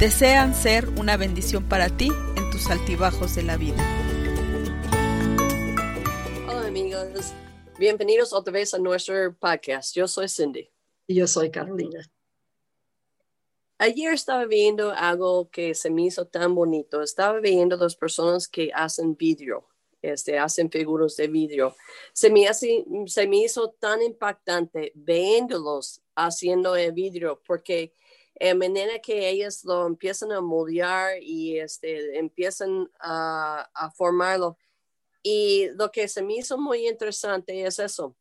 desean ser una bendición para ti en tus altibajos de la vida. Hola amigos, bienvenidos otra vez a nuestro podcast. Yo soy Cindy. Y yo soy Carolina. Ayer estaba viendo algo que se me hizo tan bonito. Estaba viendo dos personas que hacen vidrio, este, hacen figuras de vidrio. Se me, hace, se me hizo tan impactante viéndolos haciendo el vidrio porque de manera que ellas lo empiezan a moldear y este, empiezan a, formarlo. Y lo que se me hizo muy interesante es eso.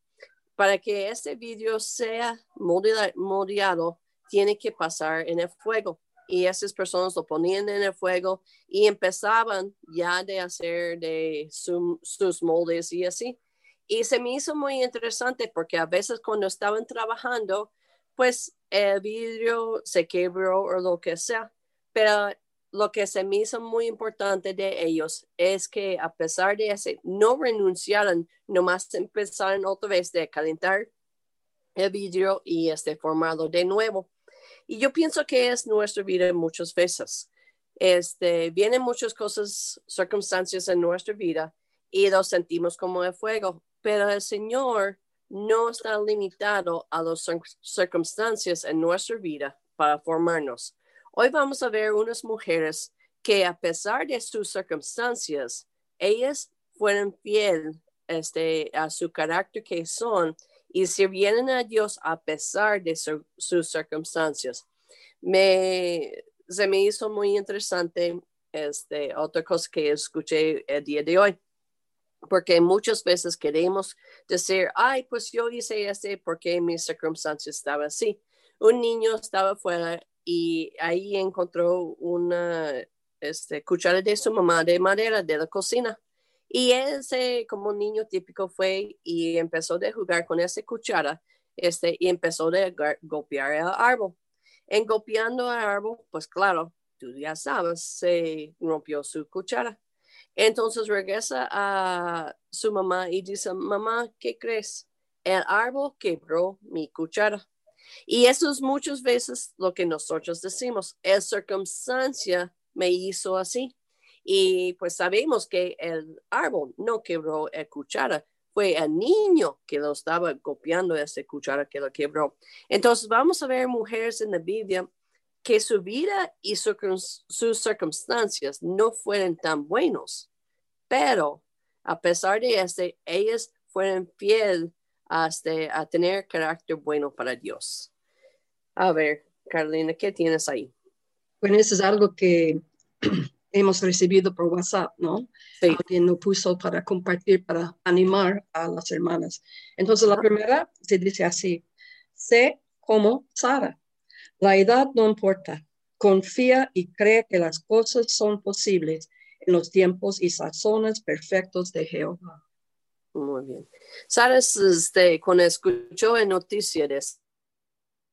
Para que este vídeo sea moldeado, tiene que pasar en el fuego. Y esas personas lo ponían en el fuego y empezaban ya de hacer de sus moldes y así. Y se me hizo muy interesante porque a veces cuando estaban trabajando, pues el vidrio se quebró o lo que sea. Pero lo que se me hizo muy importante de ellos es que a pesar de eso, no renunciaron, nomás empezaron otra vez de calentar el vidrio y este, formarlo de nuevo. Y yo pienso que es nuestra vida muchas veces. Este, vienen muchas cosas, circunstancias en nuestra vida y lo sentimos como el fuego, pero el Señor no está limitado a las circunstancias en nuestra vida para formarnos. Hoy vamos a ver unas mujeres que a pesar de sus circunstancias, ellas fueron fieles este, a su carácter que son y sirvieron a Dios a pesar de sus circunstancias. Me, se me hizo muy interesante este, otra cosa que escuché el día de hoy porque muchas veces queremos decir, ay, pues yo hice este porque mi circunstancia estaba así. Un niño estaba fuera y ahí encontró una este, cuchara de su mamá de madera de la cocina. Y ese, como niño típico, fue y empezó a jugar con esa cuchara este, y empezó a golpear el árbol. En golpeando el árbol, pues claro, tú ya sabes, se rompió su cuchara. Entonces regresa a su mamá y dice, mamá, ¿qué crees? El árbol quebró mi cuchara. Y eso es muchas veces lo que nosotros decimos. El circunstancia me hizo así. Y pues sabemos que el árbol no quebró el cuchara, fue el niño que lo estaba copiando ese cuchara que lo quebró. Entonces vamos a ver mujeres en la Biblia que su vida y sus circunstancias no fueron tan buenos, pero a pesar de eso, ellas fueron fieles hasta a tener carácter bueno para Dios. A ver, Carolina, ¿qué tienes ahí? Bueno, eso es algo que hemos recibido por WhatsApp, ¿no? Sí. Alguien lo puso para compartir, para animar a las hermanas. Entonces, la primera se dice así, sé como Sara. La edad no importa. Confía y cree que las cosas son posibles en los tiempos y sazones perfectos de Jehová. Muy bien. Sabes, este, cuando escuchó la noticia de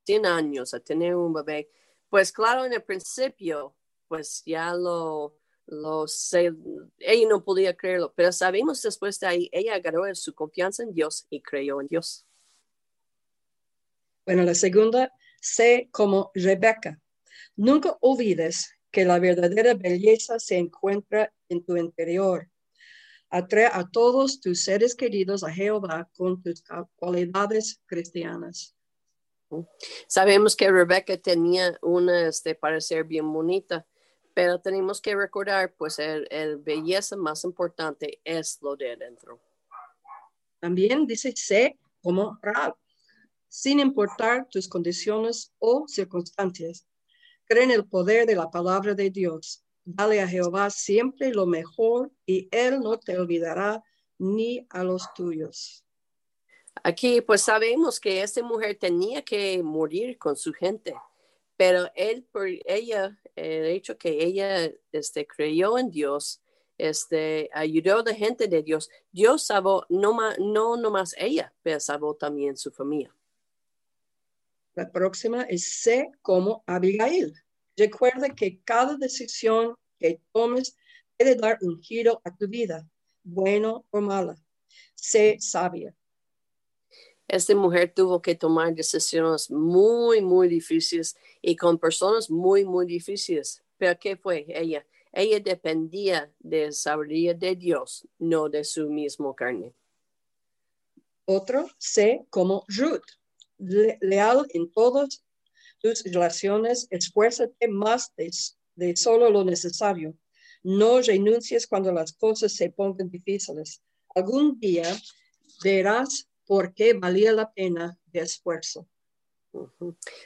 100 años a tener un bebé, pues claro, en el principio, pues ya lo, lo sé, ella no podía creerlo, pero sabemos después de ahí, ella agarró su confianza en Dios y creyó en Dios. Bueno, la segunda Sé como Rebeca. Nunca olvides que la verdadera belleza se encuentra en tu interior. Atrae a todos tus seres queridos a Jehová con tus cualidades cristianas. Sabemos que Rebeca tenía una este, parecer bien bonita, pero tenemos que recordar, pues, el, el belleza más importante es lo de adentro. También dice, sé como Rab sin importar tus condiciones o circunstancias. Cree en el poder de la palabra de Dios. Dale a Jehová siempre lo mejor y Él no te olvidará ni a los tuyos. Aquí pues sabemos que esta mujer tenía que morir con su gente, pero él por ella el hecho que ella este, creyó en Dios, este, ayudó a la gente de Dios. Dios salvó no, no nomás ella, pero salvó también su familia. La próxima es sé como Abigail. Recuerda que cada decisión que tomes puede dar un giro a tu vida, bueno o mala. Sé sabia. Esta mujer tuvo que tomar decisiones muy, muy difíciles y con personas muy, muy difíciles. Pero ¿qué fue ella? Ella dependía de sabiduría de Dios, no de su mismo carne. Otro, sé como Ruth, leal en todas tus relaciones, esfuérzate más de, solo lo necesario. No renuncies cuando las cosas se pongan difíciles. Algún día verás por qué valía la pena de esfuerzo.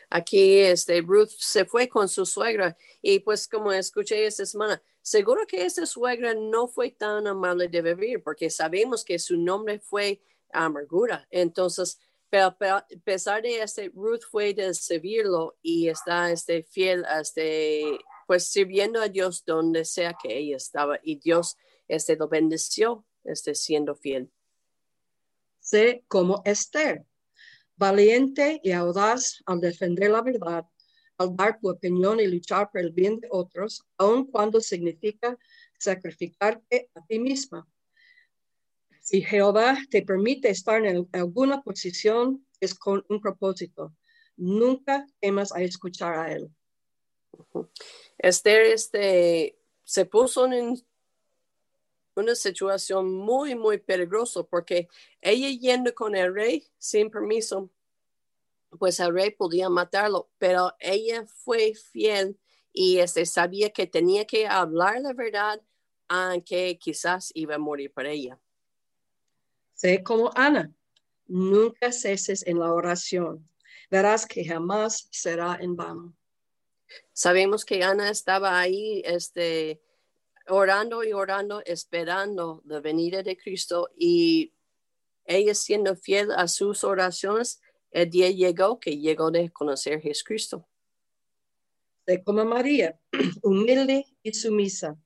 Aquí este, Ruth se fue con su suegra y pues como escuché esta semana, seguro que esa suegra no fue tan amable de vivir porque sabemos que su nombre fue amargura. Entonces, pero, a pesar de este, Ruth fue de servirlo y está este, fiel, este, pues sirviendo a Dios donde sea que ella estaba y Dios este, lo bendeció este, siendo fiel. Sé como Esther, valiente y audaz al defender la verdad, al dar tu opinión y luchar por el bien de otros, aun cuando significa sacrificarte a ti misma. Si Jehová te permite estar en alguna posición, es con un propósito. Nunca temas a escuchar a él. Esther este, se puso en una situación muy, muy peligrosa porque ella yendo con el rey sin permiso, pues el rey podía matarlo, pero ella fue fiel y este, sabía que tenía que hablar la verdad, aunque quizás iba a morir por ella. Sé como Ana, nunca ceses en la oración, verás que jamás será en vano. Sabemos que Ana estaba ahí, este, orando y orando, esperando la venida de Cristo y ella siendo fiel a sus oraciones, el día llegó que llegó de conocer a Jesucristo. De como María, humilde y sumisa.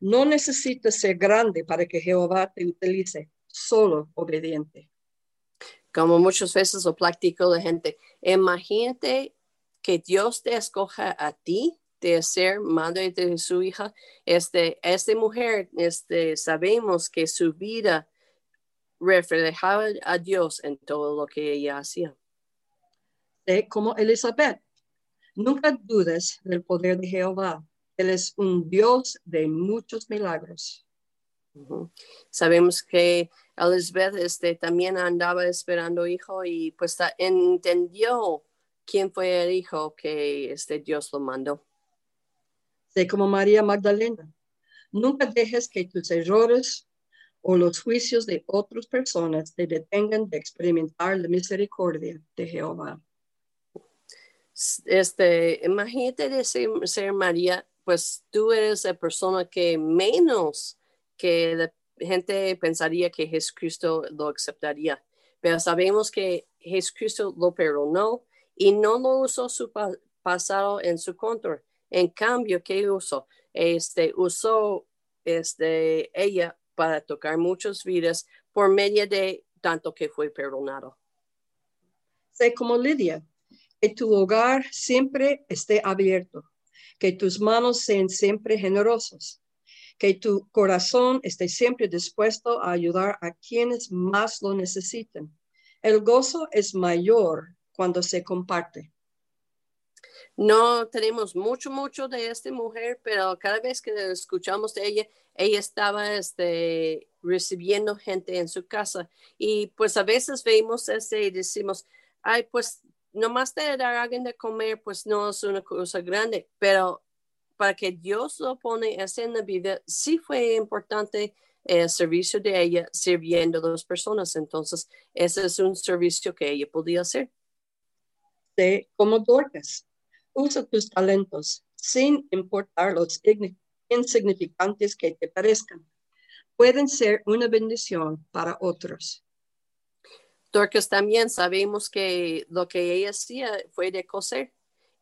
No necesitas ser grande para que Jehová te utilice, solo obediente. Como muchas veces lo practico la gente, imagínate que Dios te escoja a ti de ser madre de su hija, este, esta mujer, este, sabemos que su vida reflejaba a Dios en todo lo que ella hacía. como Elizabeth, nunca dudes del poder de Jehová. Él es un Dios de muchos milagros. Sabemos que Elizabeth este, también andaba esperando hijo y pues entendió quién fue el hijo que este, Dios lo mandó. Sé como María Magdalena. Nunca dejes que tus errores o los juicios de otras personas te detengan de experimentar la misericordia de Jehová. Este, imagínate de ser, María, pues tú eres la persona que menos que la gente pensaría que Jesucristo lo aceptaría. Pero sabemos que Jesucristo lo perdonó y no lo usó su pasado en su contra. En cambio, ¿qué usó? Este, usó este, ella para tocar muchas vidas por medio de tanto que fue perdonado. Sé como Lidia, que tu hogar siempre esté abierto, que tus manos sean siempre generosos, que tu corazón esté siempre dispuesto a ayudar a quienes más lo necesiten. El gozo es mayor cuando se comparte. No tenemos mucho, mucho de esta mujer, pero cada vez que escuchamos de ella, ella estaba este, recibiendo gente en su casa. Y pues a veces vemos este y decimos, ay, pues nomás te dar a alguien de comer, pues no es una cosa grande, pero para que Dios lo pone en la vida, sí fue importante el servicio de ella sirviendo a las personas. Entonces, ese es un servicio que ella podía hacer. De como Dorcas Usa tus talentos sin importar los insignificantes que te parezcan. Pueden ser una bendición para otros. Dorcas también sabemos que lo que ella hacía fue de coser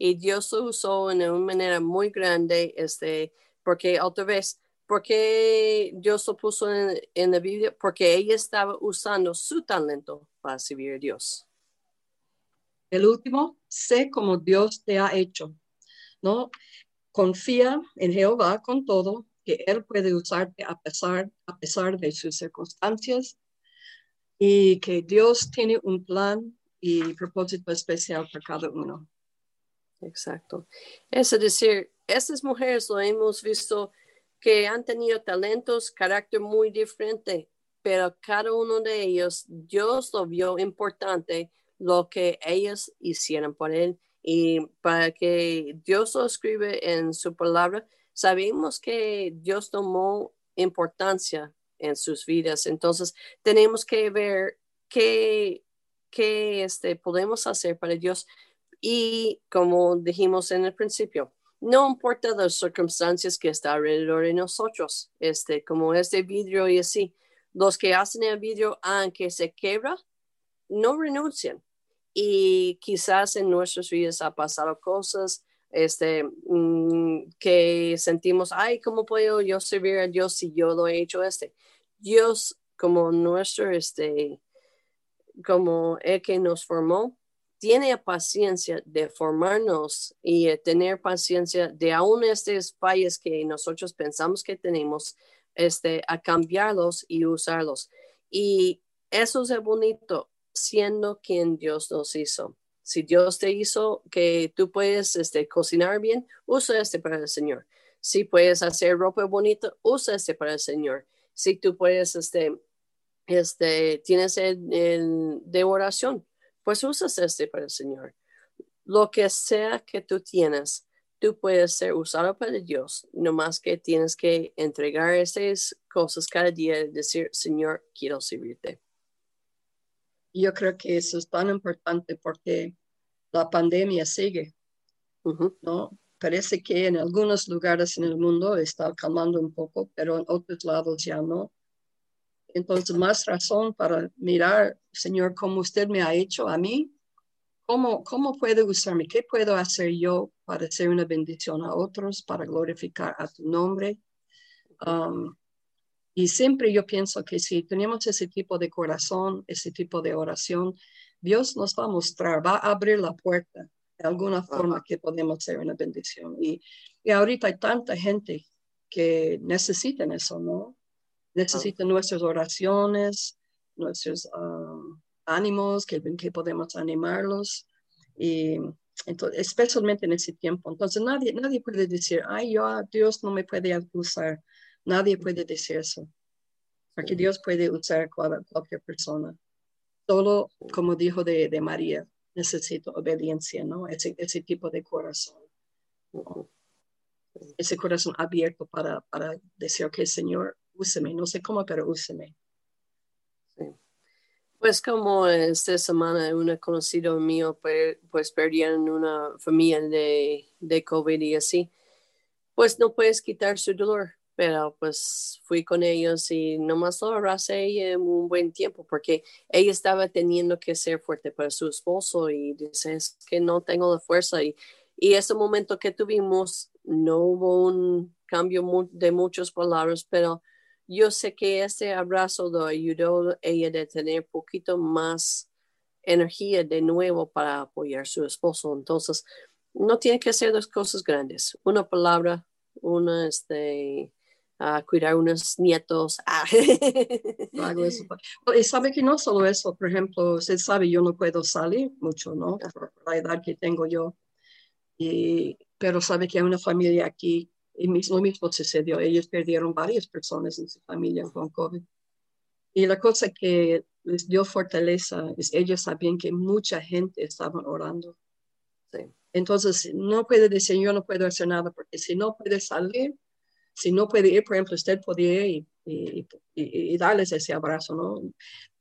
y Dios lo usó en una manera muy grande, este, porque otra vez, porque Dios lo puso en, en la Biblia? Porque ella estaba usando su talento para servir a Dios. El último, sé como Dios te ha hecho, ¿no? Confía en Jehová con todo, que Él puede usarte a pesar, a pesar de sus circunstancias y que Dios tiene un plan y propósito especial para cada uno. Exacto. Es decir, estas mujeres lo hemos visto que han tenido talentos, carácter muy diferente, pero cada uno de ellos, Dios lo vio importante lo que ellos hicieron por él y para que Dios lo escribe en su palabra, sabemos que Dios tomó importancia en sus vidas. Entonces, tenemos que ver qué, qué este, podemos hacer para Dios. Y como dijimos en el principio, no importa las circunstancias que está alrededor de nosotros, este, como este vidrio y así, los que hacen el vidrio, aunque se quebra, no renuncian. Y quizás en nuestras vidas ha pasado cosas este, mm, que sentimos, ay, ¿cómo puedo yo servir a Dios si yo lo he hecho este? Dios como nuestro, este, como el que nos formó, tiene paciencia de formarnos y tener paciencia de aún estos fallos que nosotros pensamos que tenemos, este, a cambiarlos y usarlos. Y eso es bonito, siendo quien Dios nos hizo. Si Dios te hizo que tú puedes este, cocinar bien, usa este para el Señor. Si puedes hacer ropa bonita, usa este para el Señor. Si tú puedes, este, este, tienes el, de oración, pues usas este para el Señor. Lo que sea que tú tienes, tú puedes ser usado para Dios, no más que tienes que entregar esas cosas cada día y decir, Señor, quiero servirte. Yo creo que eso es tan importante porque la pandemia sigue, ¿no? Parece que en algunos lugares en el mundo está calmando un poco, pero en otros lados ya no. Entonces, más razón para mirar, Señor, cómo usted me ha hecho a mí, cómo, cómo puede usarme, qué puedo hacer yo para ser una bendición a otros, para glorificar a tu nombre. Um, y siempre yo pienso que si tenemos ese tipo de corazón, ese tipo de oración, Dios nos va a mostrar, va a abrir la puerta de alguna forma que podemos ser una bendición. Y, y ahorita hay tanta gente que necesitan eso, ¿no? Necesitan nuestras oraciones, nuestros um, ánimos, que, que podemos animarlos. Y entonces, especialmente en ese tiempo. Entonces, nadie, nadie puede decir, ay, yo, Dios no me puede usar. Nadie puede decir eso. Porque Dios puede usar cualquier persona. Solo, como dijo de, de María, necesito obediencia, ¿no? Ese, ese tipo de corazón. Ese corazón abierto para, para decir, ok, Señor, úseme. No sé cómo, pero úseme. Pues como esta semana un conocido mío pues, pues perdieron una familia de, de COVID y así, pues no puedes quitar su dolor, pero pues fui con ellos y nomás lo abracé un buen tiempo porque ella estaba teniendo que ser fuerte para su esposo y dice es que no tengo la fuerza y, y ese momento que tuvimos no hubo un cambio de muchas palabras, pero yo sé que ese abrazo lo ayudó a ella de tener poquito más energía de nuevo para apoyar a su esposo. Entonces, no tiene que ser dos cosas grandes. Una palabra, una, este, cuidar unos nietos. Ah. Y sabe que no solo eso, por ejemplo, usted sabe, yo no puedo salir mucho, ¿no? Por la edad que tengo yo. Y, pero sabe que hay una familia aquí y lo mismo sucedió. Ellos perdieron varias personas en su familia con COVID. Y la cosa que les dio fortaleza es ellos sabían que mucha gente estaba orando. Entonces, no puede decir, yo no puedo hacer nada, porque si no puede salir, si no puede ir, por ejemplo, usted podía ir y, y, darles ese abrazo, ¿no?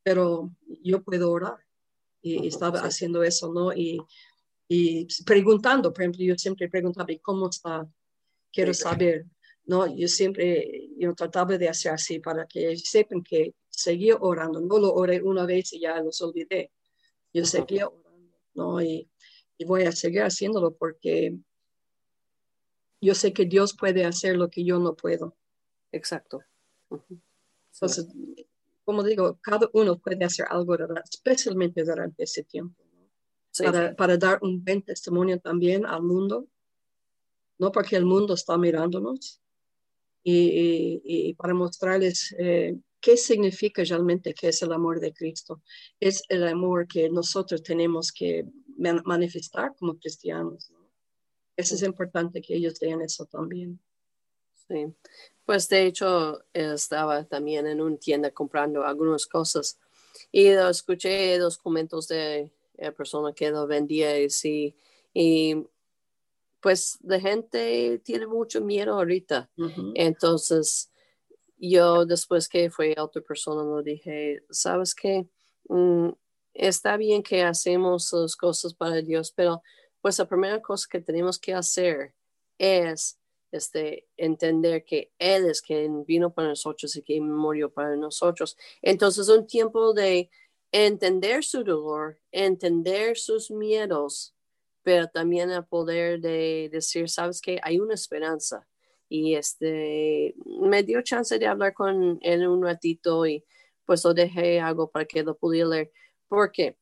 Pero yo puedo orar. Y estaba haciendo eso, ¿no? Y, y preguntando, por ejemplo, yo siempre preguntaba, ¿y cómo está? Quiero saber, ¿no? Yo siempre, yo trataba de hacer así para que sepan que seguía orando, no lo oré una vez y ya los olvidé, yo seguía orando, ¿no? Y, y voy a seguir haciéndolo porque yo sé que Dios puede hacer lo que yo no puedo. Exacto. Entonces, como digo, cada uno puede hacer algo, especialmente durante ese tiempo, para, para, dar un buen testimonio también al mundo, no porque el mundo está mirándonos, y, para mostrarles eh, qué significa realmente que es el amor de Cristo. Es el amor que nosotros tenemos que manifestar como cristianos. Eso es importante que ellos vean eso también. Sí, pues de hecho estaba también en una tienda comprando algunas cosas y escuché los comentarios de la persona que lo vendía y sí, y pues la gente tiene mucho miedo ahorita. Entonces, yo después que fue otra persona, lo dije, ¿sabes qué? Mm, está bien que hacemos las cosas para Dios, pero pues la primera cosa que tenemos que hacer es este, entender que Él es quien vino para nosotros y que murió para nosotros. Entonces, un tiempo de entender su dolor, entender sus miedos, pero también el poder de decir, sabes que hay una esperanza. Y este, me dio chance de hablar con él un ratito y pues lo dejé algo para que lo pudiera leer. ¿Por qué?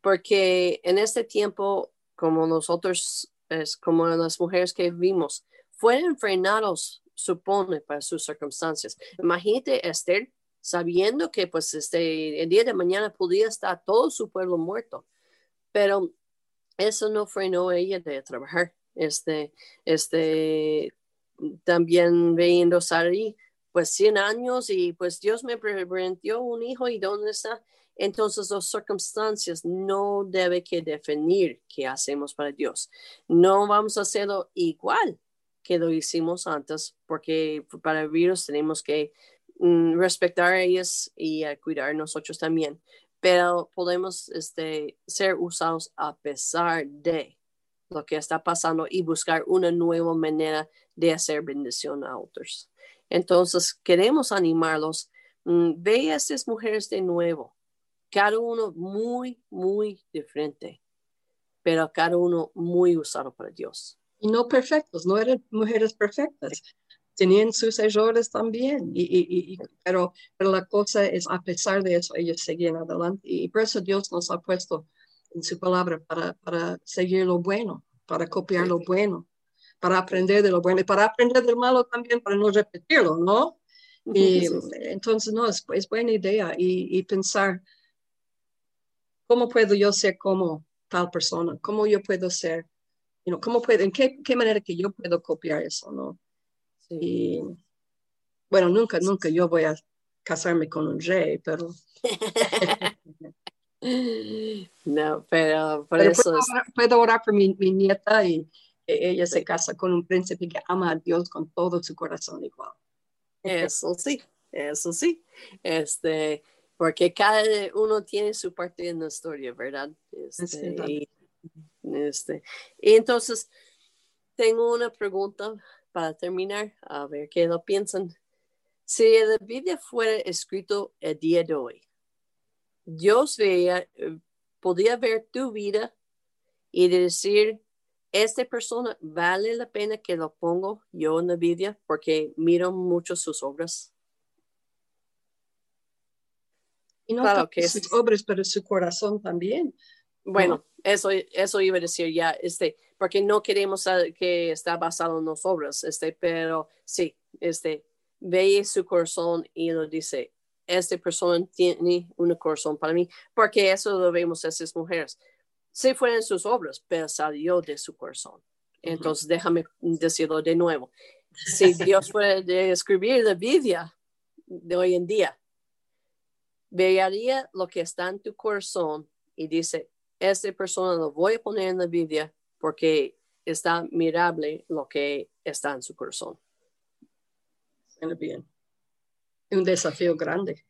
Porque en este tiempo, como nosotros, es como las mujeres que vimos, fueron frenados, supone, para sus circunstancias. Imagínate Esther sabiendo que pues este, el día de mañana podía estar todo su pueblo muerto, pero eso no frenó ella de trabajar. Este, este, también viendo Sari, pues 100 años y pues Dios me prometió un hijo y dónde está. Entonces las circunstancias no debe que definir qué hacemos para Dios. No vamos a hacerlo igual que lo hicimos antes, porque para virus tenemos que mm, respetar a ellos y cuidar nosotros también pero podemos este, ser usados a pesar de lo que está pasando y buscar una nueva manera de hacer bendición a otros. Entonces, queremos animarlos. Mm, ve a estas mujeres de nuevo, cada uno muy, muy diferente, pero cada uno muy usado para Dios. Y no perfectos, no eran mujeres perfectas tenían sus errores también, y, pero, pero la cosa es, a pesar de eso, ellos seguían adelante. Y por eso Dios nos ha puesto en su palabra para, para seguir lo bueno, para copiar lo bueno, para aprender de lo bueno y para aprender del malo también, para no repetirlo, ¿no? Y entonces, no, es, es buena idea y, pensar, ¿cómo puedo yo ser como tal persona? ¿Cómo yo puedo ser? You know, ¿cómo puedo, ¿En qué, qué manera que yo puedo copiar eso? ¿no? Y bueno, nunca, nunca yo voy a casarme con un rey, pero... no, pero por eso... Puedo orar, por mi, nieta y ella se casa con un príncipe que ama a Dios con todo su corazón igual. Eso sí, eso sí. Este, porque cada uno tiene su parte en la historia, ¿verdad? Este, y, este, y entonces, tengo una pregunta para terminar, a ver qué lo piensan. Si la Biblia fuera escrito el día de hoy, Dios veía, podía ver tu vida y decir, esta persona vale la pena que lo pongo yo en la Biblia porque miro mucho sus obras. Y no claro que sus obras, pero su corazón también. Bueno, eso, eso iba a decir ya, este, porque no queremos que está basado en las obras, este, pero sí, este, ve su corazón y lo dice, esta persona tiene un corazón para mí, porque eso lo vemos a esas mujeres. Sí fueron sus obras, pero salió de su corazón. Entonces, déjame decirlo de nuevo. Si Dios puede escribir la Biblia de hoy en día, vería lo que está en tu corazón y dice, esta persona lo voy a poner en la Biblia porque está mirable lo que está en su corazón. Suena bien. Un desafío grande.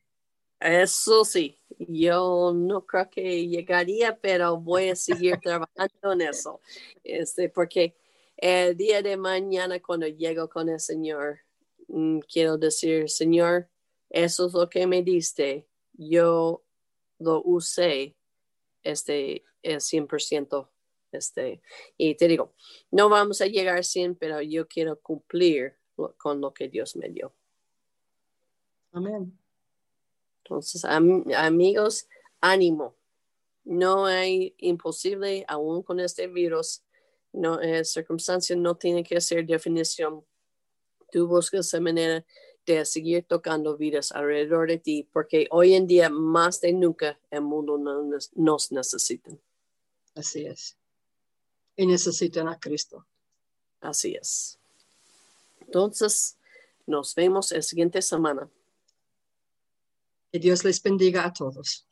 Eso sí, yo no creo que llegaría, pero voy a seguir trabajando en eso. Este, porque el día de mañana cuando llego con el Señor, mm, quiero decir, Señor, eso es lo que me diste. Yo lo usé este, el 100% Este, y te digo, no vamos a llegar a 100, pero yo quiero cumplir con lo que Dios me dio. Amén. Entonces, amigos, ánimo. No hay imposible aún con este virus. No, eh, circunstancias no tienen que ser definición. Tú buscas esa manera de seguir tocando vidas alrededor de ti, porque hoy en día más de nunca el mundo nos, nos necesita. Así es. Y necesitan a Cristo. Así es. Entonces, nos vemos la siguiente semana. Que Dios les bendiga a todos.